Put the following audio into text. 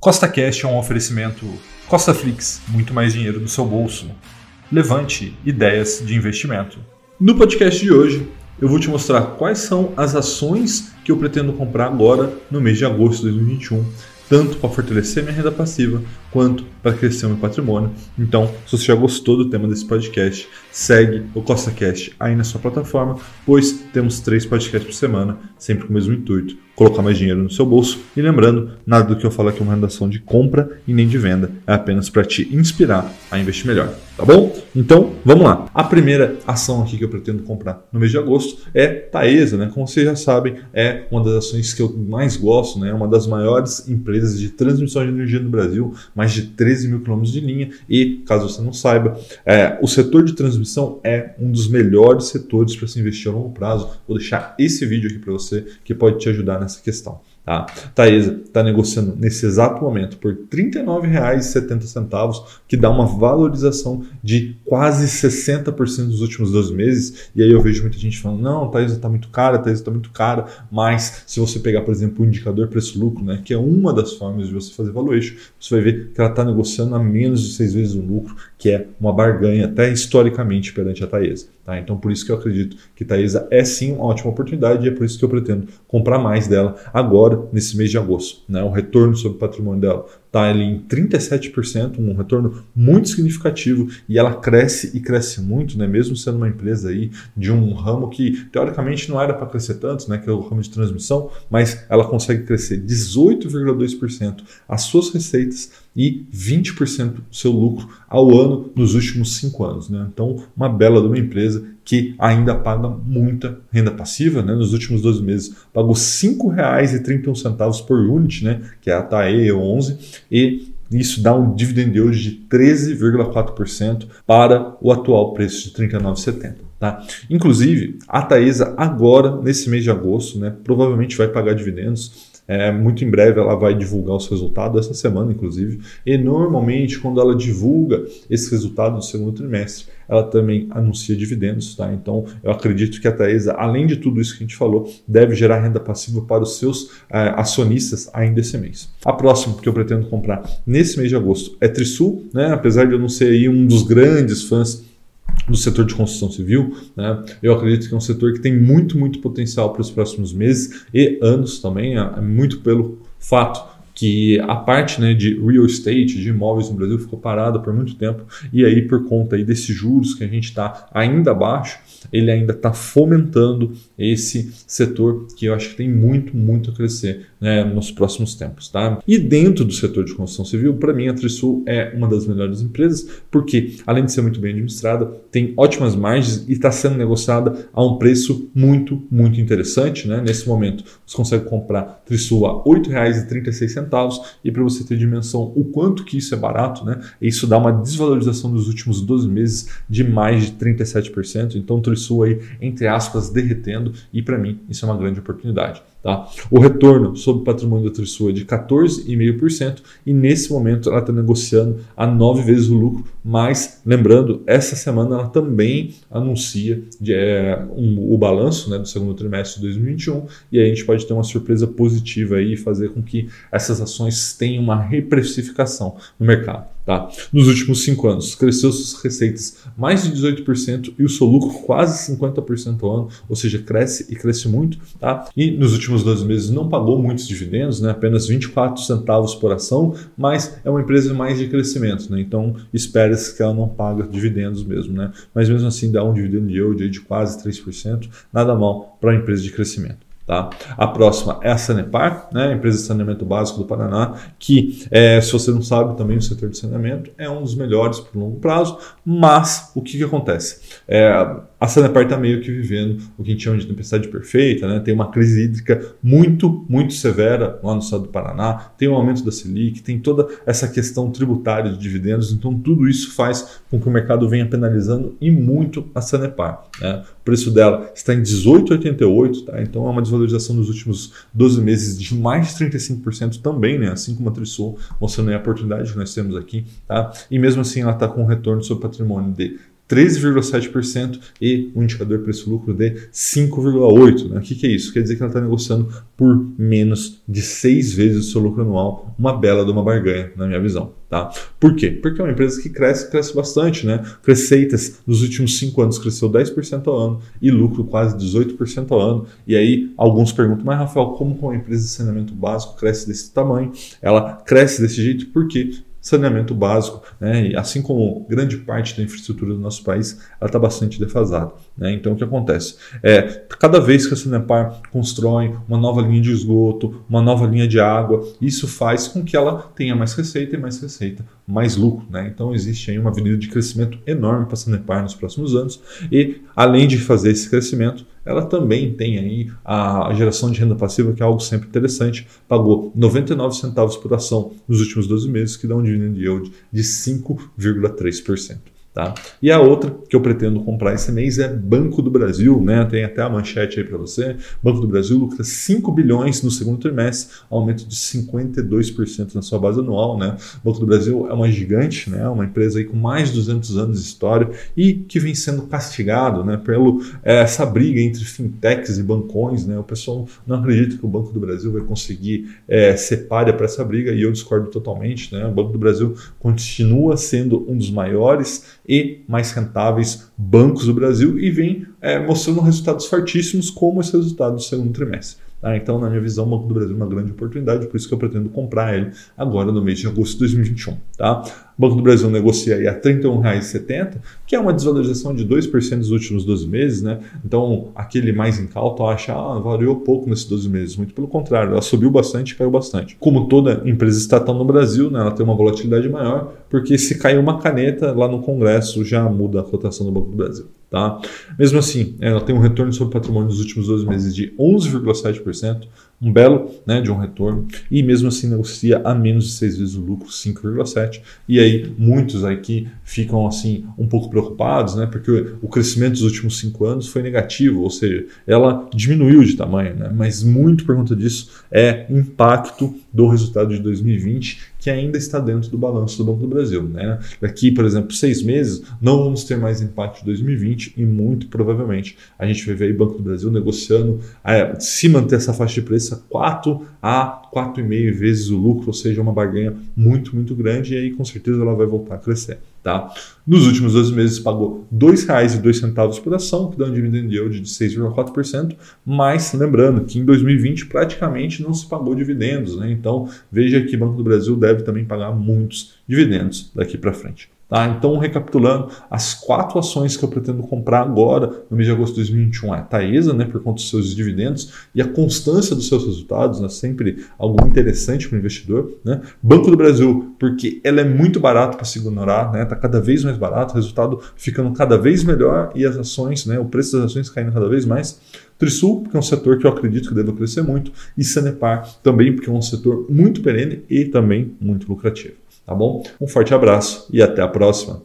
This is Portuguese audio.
Costa Cash é um oferecimento Costa Flix, muito mais dinheiro do seu bolso. Levante ideias de investimento. No podcast de hoje, eu vou te mostrar quais são as ações que eu pretendo comprar agora no mês de agosto de 2021, tanto para fortalecer minha renda passiva quanto para crescer meu patrimônio. Então, se você já gostou do tema desse podcast, segue o Costa Cash aí na sua plataforma, pois temos três podcasts por semana, sempre com o mesmo intuito, colocar mais dinheiro no seu bolso. E lembrando, nada do que eu falo aqui é uma redação de compra e nem de venda, é apenas para te inspirar a investir melhor, tá bom? Então, vamos lá. A primeira ação aqui que eu pretendo comprar no mês de agosto é Taesa, né? Como vocês já sabem, é uma das ações que eu mais gosto, né? É uma das maiores empresas de transmissão de energia no Brasil, mais de 13 mil quilômetros de linha. E, caso você não saiba, é, o setor de transmissão é um dos melhores setores para se investir a longo prazo. Vou deixar esse vídeo aqui para você que pode te ajudar nessa questão. Tá? Taesa está negociando nesse exato momento por R$ 39,70, que dá uma valorização de quase 60% nos últimos 12 meses. E aí eu vejo muita gente falando: não, Taesa está muito cara, Taesa está muito cara. Mas se você pegar, por exemplo, o indicador preço-lucro, né, que é uma das formas de você fazer valuation, você vai ver que ela está negociando a menos de seis vezes o lucro, que é uma barganha até historicamente perante a Taesa. Tá? Então, por isso que eu acredito que Taesa é sim uma ótima oportunidade e é por isso que eu pretendo comprar mais dela agora, nesse mês de agosto. Né? O retorno sobre o patrimônio dela está ali em 37%, um retorno muito significativo e ela cresce e cresce muito, né? mesmo sendo uma empresa aí de um ramo que teoricamente não era para crescer tanto, né? que é o ramo de transmissão, mas ela consegue crescer 18,2% as suas receitas e 20% do seu lucro ao ano nos últimos cinco anos. Né? Então, uma bela de uma empresa que ainda paga muita renda passiva. Né? Nos últimos 12 meses, pagou R$ 5,31 por unit, né? que é a TAE 11, e isso dá um dividend yield de 13,4% para o atual preço de R$ 39,70. Tá? Inclusive, a Taesa agora, nesse mês de agosto, né, provavelmente vai pagar dividendos é, muito em breve ela vai divulgar os resultados, essa semana inclusive. E normalmente, quando ela divulga esse resultado do segundo trimestre, ela também anuncia dividendos. Tá? Então, eu acredito que a Taesa, além de tudo isso que a gente falou, deve gerar renda passiva para os seus é, acionistas ainda esse mês. A próxima que eu pretendo comprar nesse mês de agosto é Trisul, né? apesar de eu não ser aí um dos grandes fãs do setor de construção civil, né? eu acredito que é um setor que tem muito, muito potencial para os próximos meses e anos também, é, é muito pelo fato que a parte né, de real estate, de imóveis no Brasil, ficou parada por muito tempo, e aí por conta aí desses juros que a gente está ainda abaixo, ele ainda está fomentando esse setor que eu acho que tem muito, muito a crescer né, nos próximos tempos. Tá? E dentro do setor de construção civil, para mim, a Trisul é uma das melhores empresas, porque além de ser muito bem administrada, tem ótimas margens e está sendo negociada a um preço muito, muito interessante. Né? Nesse momento, você consegue comprar Trisul a R$ 8,36 e para você ter dimensão o quanto que isso é barato, né? isso dá uma desvalorização nos últimos 12 meses de mais de 37%. Então, Trisul aí, entre aspas, derretendo e para mim isso é uma grande oportunidade. Tá? O retorno sobre o patrimônio da Trisul é de 14,5% e nesse momento ela está negociando a nove vezes o lucro, mas lembrando, essa semana ela também anuncia de, é, um, o balanço né, do segundo trimestre de 2021 e aí a gente pode ter uma surpresa positiva e fazer com que essas ações tenham uma reprecificação no mercado. Tá? Nos últimos cinco anos, cresceu suas receitas mais de 18% e o seu lucro quase 50% ao ano, ou seja, cresce e cresce muito. Tá? E nos últimos 12 meses não pagou muitos dividendos, né? apenas 24 centavos por ação, mas é uma empresa mais de crescimento, né? então espera-se que ela não paga dividendos mesmo. Né? Mas mesmo assim dá um dividend yield de quase 3%, nada mal para uma empresa de crescimento. Tá? A próxima é a Sanepar, né, empresa de saneamento básico do Paraná, que, é, se você não sabe, também o setor de saneamento é um dos melhores por longo prazo, mas o que, que acontece? É, a Sanepar está meio que vivendo o que a gente chama de tempestade perfeita, né? tem uma crise hídrica muito, muito severa lá no estado do Paraná, tem o um aumento da Selic, tem toda essa questão tributária de dividendos, então tudo isso faz com que o mercado venha penalizando e muito a Sanepar. Né? O preço dela está em 18,88, tá? então é uma desvalorização nos últimos 12 meses de mais de 35% também, né? assim como a Trisul, mostrando a oportunidade que nós temos aqui. Tá? E mesmo assim ela está com um retorno sobre patrimônio de 13,7% e o indicador preço-lucro de 5,8%. Né? O que, que, é isso? Quer dizer que ela está negociando por menos de seis vezes o seu lucro anual, uma bela de uma barganha, na minha visão. Tá? Por quê? Porque é uma empresa que cresce, cresce bastante. Né? Receitas nos últimos cinco anos cresceu 10% ao ano e lucro quase 18% ao ano. E aí alguns perguntam, mas Rafael, como uma empresa de saneamento básico cresce desse tamanho? Ela cresce desse jeito porque saneamento básico, né? assim como grande parte da infraestrutura do nosso país, ela está bastante defasada. Né? Então, o que acontece? É, cada vez que a Sanepar constrói uma nova linha de esgoto, uma nova linha de água, isso faz com que ela tenha mais receita e mais receita, mais lucro. Né? Então, existe aí uma avenida de crescimento enorme para a Sanepar nos próximos anos e, além de fazer esse crescimento, ela também tem aí a geração de renda passiva, que é algo sempre interessante. Pagou 99 centavos por ação nos últimos 12 meses, que dá um dividend yield de 5,3%. Tá? E a outra que eu pretendo comprar esse mês é Banco do Brasil, né? Tem até a manchete aí para você. Banco do Brasil lucra 5 bilhões no segundo trimestre, aumento de 52% na sua base anual, né? Banco do Brasil é uma gigante, né? Uma empresa aí com mais de 200 anos de história e que vem sendo castigado, né? Pelo é, essa briga entre fintechs e bancões, né? O pessoal não acredita que o Banco do Brasil vai conseguir é, ser para essa briga e eu discordo totalmente, né? O Banco do Brasil continua sendo um dos maiores e mais rentáveis bancos do Brasil e vem é, mostrando resultados fortíssimos como esse resultado do segundo trimestre. Tá? Então, na minha visão, o Banco do Brasil é uma grande oportunidade, por isso que eu pretendo comprar ele agora no mês de agosto de 2021. Tá? O Banco do Brasil negocia aí a R$ 31,70, que é uma desvalorização de 2% nos últimos 12 meses. Né? Então, aquele mais incauto acha ah, variou pouco nesses 12 meses. Muito pelo contrário, ela subiu bastante e caiu bastante. Como toda empresa estatal no Brasil, né, ela tem uma volatilidade maior, porque se cair uma caneta lá no Congresso já muda a cotação do Banco do Brasil. Tá? Mesmo assim, ela tem um retorno sobre patrimônio nos últimos 12 meses de 11,7%, um belo né, de um retorno, e mesmo assim negocia a menos de 6 vezes o lucro, 5,7%. E aí muitos aqui ficam assim um pouco preocupados, né, porque o crescimento dos últimos 5 anos foi negativo, ou seja, ela diminuiu de tamanho, né, mas muito por conta disso é impacto do resultado de 2020 que ainda está dentro do balanço do Banco do Brasil. Né? Daqui, por exemplo, seis meses, não vamos ter mais impacto de 2020 e muito provavelmente a gente vai ver aí Banco do Brasil negociando, é, se manter essa faixa de preço a 4 a 4,5 vezes o lucro, ou seja, uma barganha muito, muito grande e aí com certeza ela vai voltar a crescer. Tá? Nos últimos 12 meses pagou R$ 2,02 por ação, que dá um dividend yield de 6,4%, mas lembrando que em 2020 praticamente não se pagou dividendos, né? então veja que o Banco do Brasil deve também pagar muitos dividendos daqui para frente. Tá? Então, recapitulando, as quatro ações que eu pretendo comprar agora, no mês de agosto de 2021, é a Taesa, né, por conta dos seus dividendos e a constância dos seus resultados, né, sempre algo interessante para o investidor. Né? Banco do Brasil, porque ela é muito barata para se ignorar, está né, tá cada vez mais barato, o resultado ficando cada vez melhor e as ações, né, o preço das ações caindo cada vez mais. Trisul, porque é um setor que eu acredito que deve crescer muito, e Sanepar também, porque é um setor muito perene e também muito lucrativo. Tá bom? Um forte abraço e até a próxima.